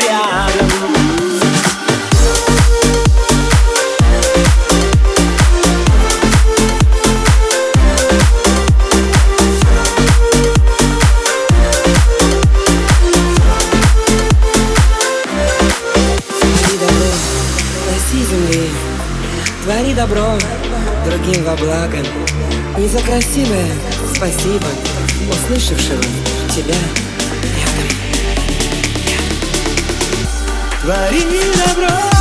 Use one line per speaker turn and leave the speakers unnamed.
рядом.
Земли. Твори добро другим во благо. Не за красивое спасибо Услышавшего тебя рядом.
Твори добро.